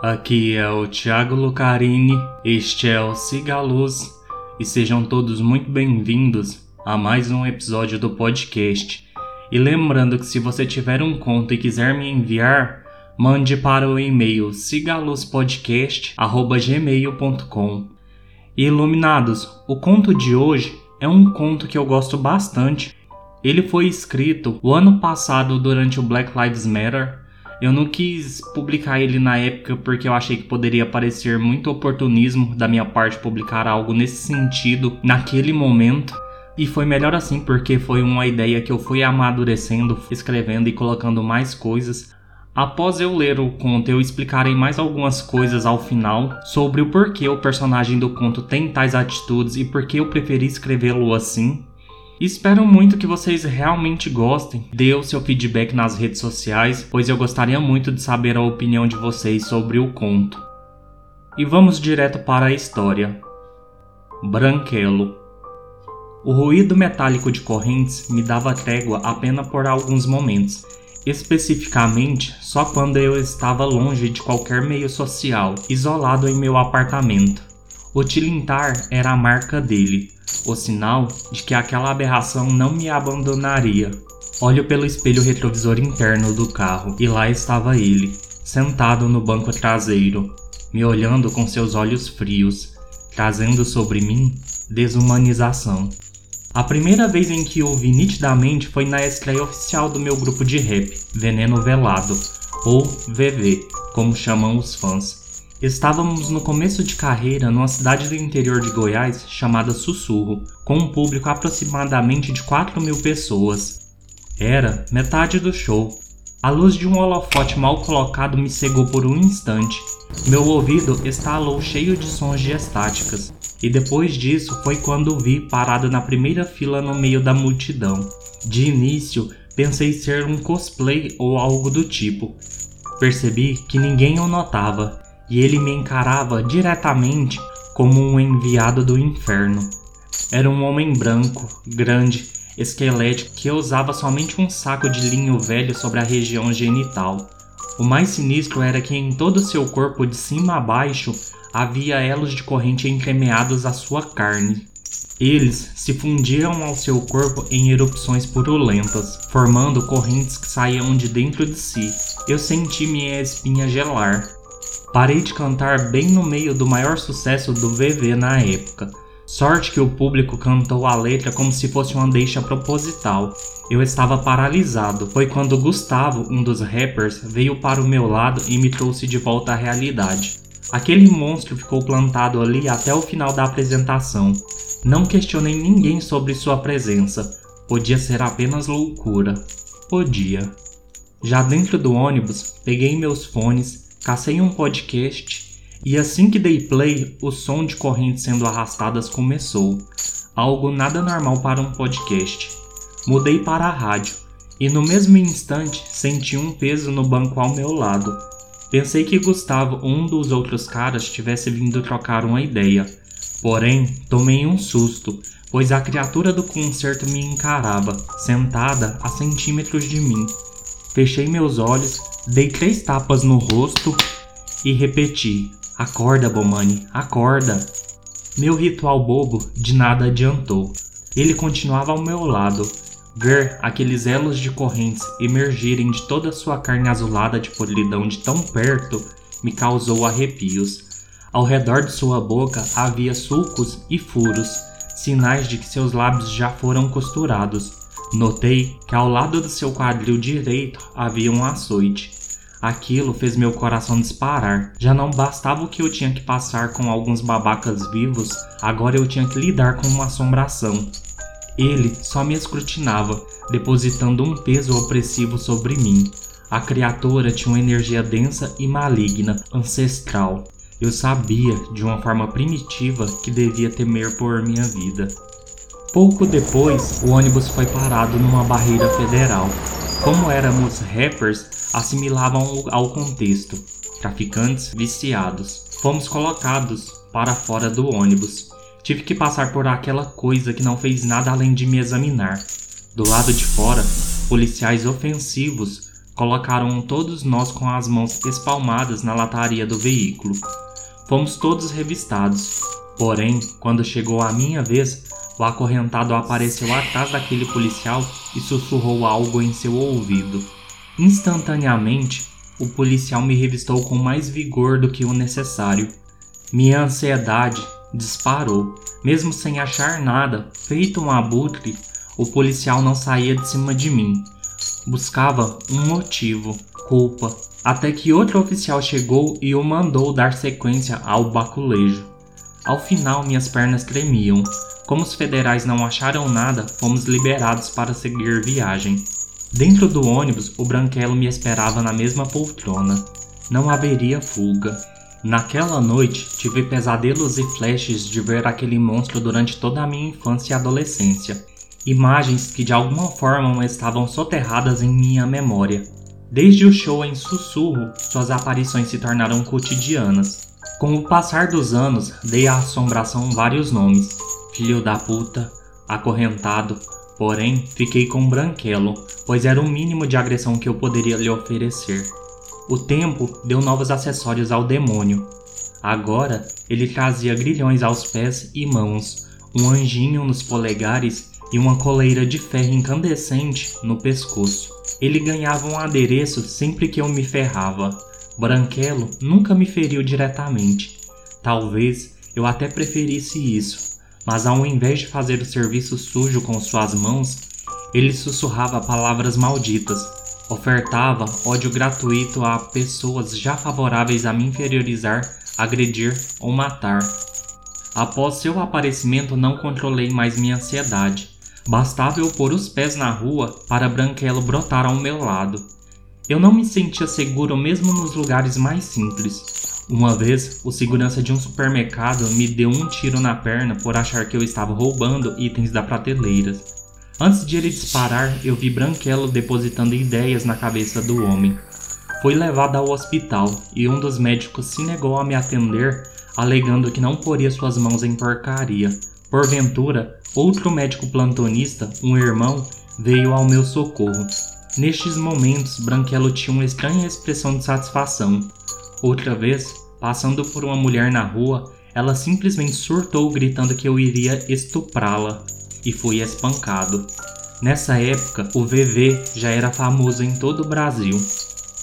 Aqui é o Thiago Lucarini, este é o Cigaluz e sejam todos muito bem-vindos a mais um episódio do podcast. E lembrando que se você tiver um conto e quiser me enviar, mande para o e-mail cigaluzpodcast@gmail.com. Iluminados, o conto de hoje é um conto que eu gosto bastante. Ele foi escrito o ano passado durante o Black Lives Matter eu não quis publicar ele na época porque eu achei que poderia parecer muito oportunismo da minha parte publicar algo nesse sentido naquele momento. E foi melhor assim porque foi uma ideia que eu fui amadurecendo, escrevendo e colocando mais coisas. Após eu ler o conto, eu explicarei mais algumas coisas ao final sobre o porquê o personagem do conto tem tais atitudes e por que eu preferi escrevê-lo assim. Espero muito que vocês realmente gostem. Dê o seu feedback nas redes sociais, pois eu gostaria muito de saber a opinião de vocês sobre o conto. E vamos direto para a história. Branquelo. O ruído metálico de correntes me dava trégua apenas por alguns momentos, especificamente só quando eu estava longe de qualquer meio social, isolado em meu apartamento. O tilintar era a marca dele, o sinal de que aquela aberração não me abandonaria. Olho pelo espelho retrovisor interno do carro e lá estava ele, sentado no banco traseiro, me olhando com seus olhos frios, trazendo sobre mim desumanização. A primeira vez em que o vi nitidamente foi na estreia oficial do meu grupo de rap, Veneno Velado, ou VV, como chamam os fãs. Estávamos no começo de carreira numa cidade do interior de Goiás chamada Sussurro, com um público aproximadamente de 4 mil pessoas. Era metade do show. A luz de um holofote mal colocado me cegou por um instante. Meu ouvido estalou cheio de sons de estáticas, e depois disso foi quando vi parado na primeira fila no meio da multidão. De início, pensei ser um cosplay ou algo do tipo. Percebi que ninguém o notava e ele me encarava diretamente como um enviado do inferno. Era um homem branco, grande, esquelético que usava somente um saco de linho velho sobre a região genital. O mais sinistro era que em todo seu corpo, de cima a baixo, havia elos de corrente entremeados à sua carne. Eles se fundiam ao seu corpo em erupções purulentas, formando correntes que saíam de dentro de si. Eu senti minha espinha gelar. Parei de cantar bem no meio do maior sucesso do VV na época. Sorte que o público cantou a letra como se fosse uma deixa proposital. Eu estava paralisado. Foi quando Gustavo, um dos rappers, veio para o meu lado e me trouxe de volta à realidade. Aquele monstro ficou plantado ali até o final da apresentação. Não questionei ninguém sobre sua presença. Podia ser apenas loucura. Podia. Já dentro do ônibus, peguei meus fones Cacei um podcast e assim que dei play, o som de correntes sendo arrastadas começou. Algo nada normal para um podcast. Mudei para a rádio e no mesmo instante senti um peso no banco ao meu lado. Pensei que Gustavo, um dos outros caras, tivesse vindo trocar uma ideia. Porém, tomei um susto, pois a criatura do concerto me encarava, sentada a centímetros de mim. Fechei meus olhos Dei três tapas no rosto e repeti: Acorda, Bomani, acorda. Meu ritual bobo de nada adiantou. Ele continuava ao meu lado. Ver aqueles elos de correntes emergirem de toda sua carne azulada de polidão de tão perto me causou arrepios. Ao redor de sua boca havia sulcos e furos, sinais de que seus lábios já foram costurados. Notei que ao lado do seu quadril direito havia um açoite. Aquilo fez meu coração disparar. Já não bastava o que eu tinha que passar com alguns babacas vivos, agora eu tinha que lidar com uma assombração. Ele só me escrutinava, depositando um peso opressivo sobre mim. A criatura tinha uma energia densa e maligna, ancestral. Eu sabia, de uma forma primitiva, que devia temer por minha vida. Pouco depois, o ônibus foi parado numa barreira federal. Como éramos rappers, assimilavam ao contexto. Traficantes viciados. Fomos colocados para fora do ônibus. Tive que passar por aquela coisa que não fez nada além de me examinar. Do lado de fora, policiais ofensivos colocaram todos nós com as mãos espalmadas na lataria do veículo. Fomos todos revistados. Porém, quando chegou a minha vez, o acorrentado apareceu atrás daquele policial e sussurrou algo em seu ouvido. Instantaneamente, o policial me revistou com mais vigor do que o necessário. Minha ansiedade disparou. Mesmo sem achar nada, feito um abutre, o policial não saía de cima de mim. Buscava um motivo, culpa, até que outro oficial chegou e o mandou dar sequência ao baculejo. Ao final, minhas pernas tremiam. Como os federais não acharam nada, fomos liberados para seguir viagem. Dentro do ônibus, o Branquelo me esperava na mesma poltrona. Não haveria fuga. Naquela noite, tive pesadelos e flashes de ver aquele monstro durante toda a minha infância e adolescência. Imagens que de alguma forma estavam soterradas em minha memória. Desde o show em Sussurro, suas aparições se tornaram cotidianas. Com o passar dos anos, dei à assombração vários nomes, filho da puta, acorrentado, porém fiquei com Branquelo, pois era o mínimo de agressão que eu poderia lhe oferecer. O tempo deu novos acessórios ao demônio. Agora ele trazia grilhões aos pés e mãos, um anjinho nos polegares e uma coleira de ferro incandescente no pescoço. Ele ganhava um adereço sempre que eu me ferrava. Branquelo nunca me feriu diretamente. Talvez eu até preferisse isso, mas ao invés de fazer o serviço sujo com suas mãos, ele sussurrava palavras malditas, ofertava ódio gratuito a pessoas já favoráveis a me inferiorizar, agredir ou matar. Após seu aparecimento, não controlei mais minha ansiedade. Bastava eu pôr os pés na rua para Branquelo brotar ao meu lado. Eu não me sentia seguro mesmo nos lugares mais simples. Uma vez, o segurança de um supermercado me deu um tiro na perna por achar que eu estava roubando itens da prateleira. Antes de ele disparar, eu vi Branquelo depositando ideias na cabeça do homem. Foi levado ao hospital e um dos médicos se negou a me atender, alegando que não poria suas mãos em porcaria. Porventura, outro médico plantonista, um irmão, veio ao meu socorro. Nestes momentos, Branquelo tinha uma estranha expressão de satisfação. Outra vez, passando por uma mulher na rua, ela simplesmente surtou gritando que eu iria estuprá-la e fui espancado. Nessa época, o VV já era famoso em todo o Brasil.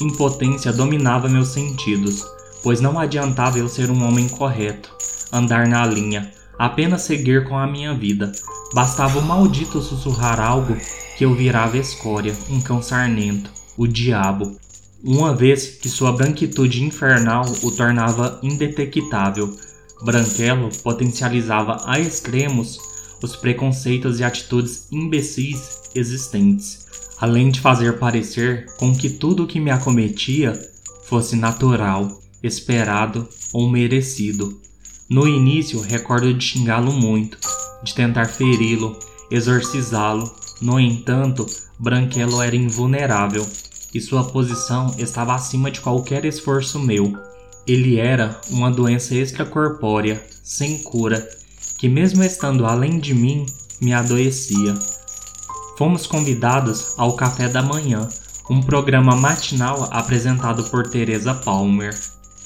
Impotência dominava meus sentidos, pois não adiantava eu ser um homem correto, andar na linha, apenas seguir com a minha vida. Bastava o maldito sussurrar algo que eu virava escória, um cão sarnento, o diabo, uma vez que sua branquitude infernal o tornava indetectável. Branquelo potencializava a extremos os preconceitos e atitudes imbecis existentes, além de fazer parecer com que tudo o que me acometia fosse natural, esperado ou merecido. No início, recordo de xingá-lo muito, de tentar feri-lo, exorcizá-lo. No entanto, Branquelo era invulnerável e sua posição estava acima de qualquer esforço meu. Ele era uma doença extracorpórea, sem cura, que, mesmo estando além de mim, me adoecia. Fomos convidados ao café da manhã, um programa matinal apresentado por Teresa Palmer.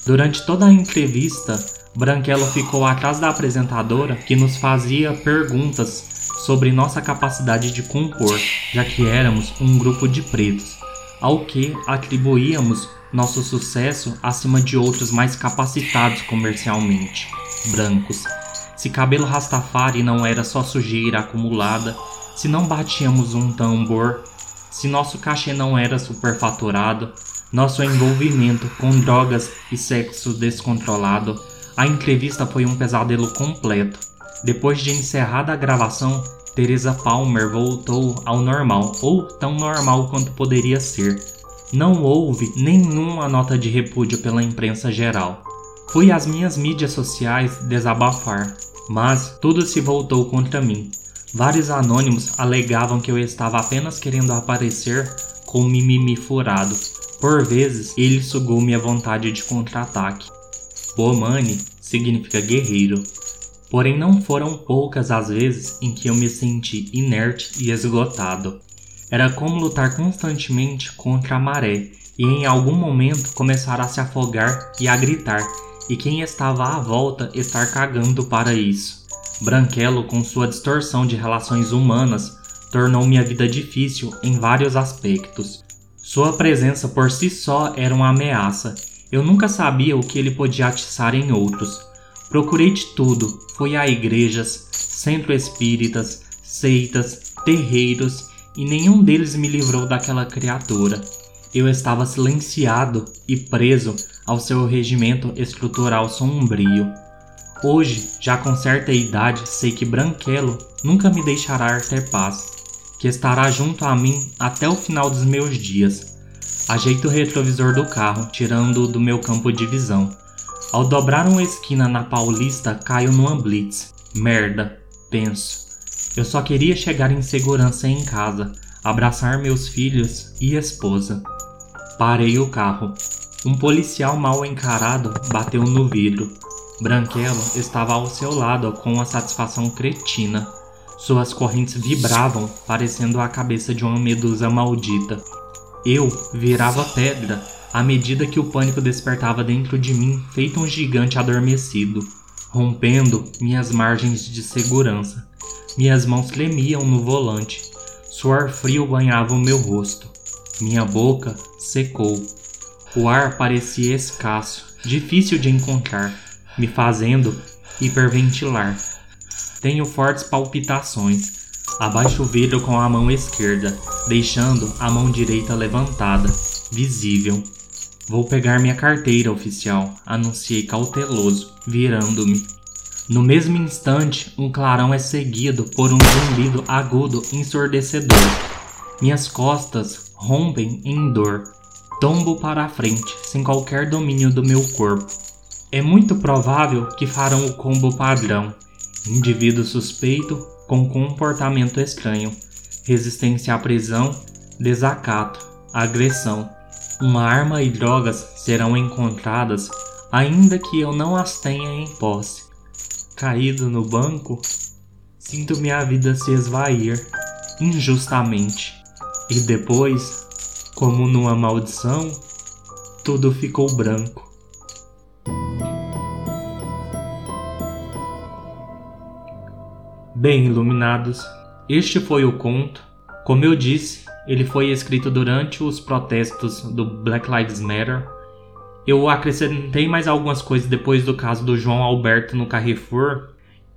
Durante toda a entrevista, Branquelo ficou atrás da apresentadora que nos fazia perguntas sobre nossa capacidade de compor, já que éramos um grupo de pretos ao que atribuíamos nosso sucesso acima de outros mais capacitados comercialmente, brancos. Se cabelo rastafari não era só sujeira acumulada, se não batíamos um tambor, se nosso cachê não era superfaturado, nosso envolvimento com drogas e sexo descontrolado, a entrevista foi um pesadelo completo. Depois de encerrada a gravação, Teresa Palmer voltou ao normal, ou tão normal quanto poderia ser. Não houve nenhuma nota de repúdio pela imprensa geral. Fui às minhas mídias sociais desabafar, mas tudo se voltou contra mim. Vários anônimos alegavam que eu estava apenas querendo aparecer com mimimi furado. Por vezes, ele sugou minha vontade de contra-ataque. Bomani significa guerreiro, Porém, não foram poucas as vezes em que eu me senti inerte e esgotado. Era como lutar constantemente contra a maré e em algum momento começar a se afogar e a gritar, e quem estava à volta estar cagando para isso. Branquelo, com sua distorção de relações humanas, tornou minha vida difícil em vários aspectos. Sua presença por si só era uma ameaça. Eu nunca sabia o que ele podia atiçar em outros. Procurei de tudo, fui a igrejas, centro espíritas, seitas, terreiros e nenhum deles me livrou daquela criatura. Eu estava silenciado e preso ao seu regimento estrutural sombrio. Hoje, já com certa idade, sei que Branquelo nunca me deixará ter paz, que estará junto a mim até o final dos meus dias. Ajeito o retrovisor do carro, tirando-o do meu campo de visão. Ao dobrar uma esquina na Paulista, caio numa blitz. Merda, penso. Eu só queria chegar em segurança em casa, abraçar meus filhos e esposa. Parei o carro. Um policial mal encarado bateu no vidro. Branquelo estava ao seu lado com uma satisfação cretina. Suas correntes vibravam, parecendo a cabeça de uma medusa maldita. Eu virava pedra à medida que o pânico despertava dentro de mim, feito um gigante adormecido, rompendo minhas margens de segurança. Minhas mãos tremiam no volante. Suor frio banhava o meu rosto. Minha boca secou. O ar parecia escasso, difícil de encontrar, me fazendo hiperventilar. Tenho fortes palpitações. Abaixo o vidro com a mão esquerda, deixando a mão direita levantada, visível. Vou pegar minha carteira oficial, anunciei cauteloso, virando-me. No mesmo instante, um clarão é seguido por um zumbido agudo ensurdecedor. Minhas costas rompem em dor. Tombo para a frente, sem qualquer domínio do meu corpo. É muito provável que farão o combo padrão: indivíduo suspeito com comportamento estranho, resistência à prisão, desacato, agressão. Uma arma e drogas serão encontradas, ainda que eu não as tenha em posse. Caído no banco, sinto minha vida se esvair injustamente. E depois, como numa maldição, tudo ficou branco. Bem, iluminados, este foi o conto. Como eu disse, ele foi escrito durante os protestos do Black Lives Matter. Eu acrescentei mais algumas coisas depois do caso do João Alberto no Carrefour,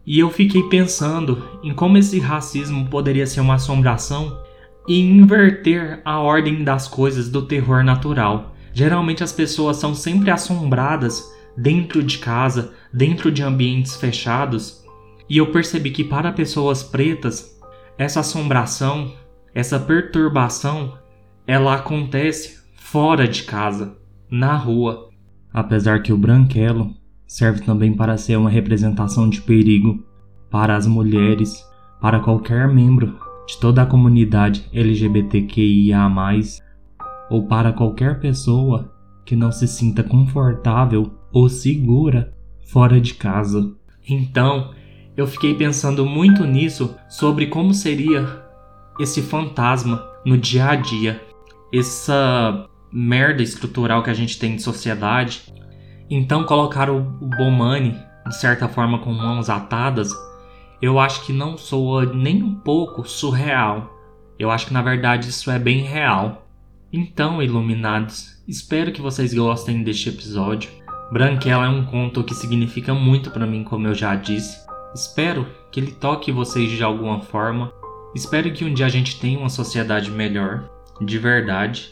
e eu fiquei pensando em como esse racismo poderia ser uma assombração e inverter a ordem das coisas do terror natural. Geralmente as pessoas são sempre assombradas dentro de casa, dentro de ambientes fechados, e eu percebi que para pessoas pretas, essa assombração, essa perturbação, ela acontece fora de casa, na rua. Apesar que o branquelo serve também para ser uma representação de perigo para as mulheres, para qualquer membro de toda a comunidade LGBTQIA, ou para qualquer pessoa que não se sinta confortável ou segura fora de casa. Então, eu fiquei pensando muito nisso sobre como seria esse fantasma no dia a dia, essa merda estrutural que a gente tem de sociedade. Então, colocar o Bomani, de certa forma, com mãos atadas, eu acho que não soa nem um pouco surreal. Eu acho que na verdade isso é bem real. Então, iluminados, espero que vocês gostem deste episódio. Branquela é um conto que significa muito para mim, como eu já disse. Espero que ele toque vocês de alguma forma. Espero que um dia a gente tenha uma sociedade melhor, de verdade.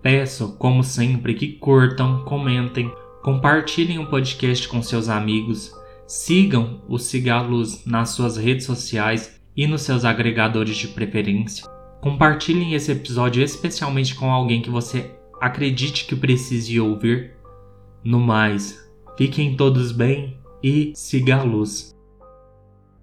Peço, como sempre, que curtam, comentem, compartilhem o podcast com seus amigos, sigam o Cigalos nas suas redes sociais e nos seus agregadores de preferência. Compartilhem esse episódio especialmente com alguém que você acredite que precise ouvir. No mais, fiquem todos bem e siga a luz.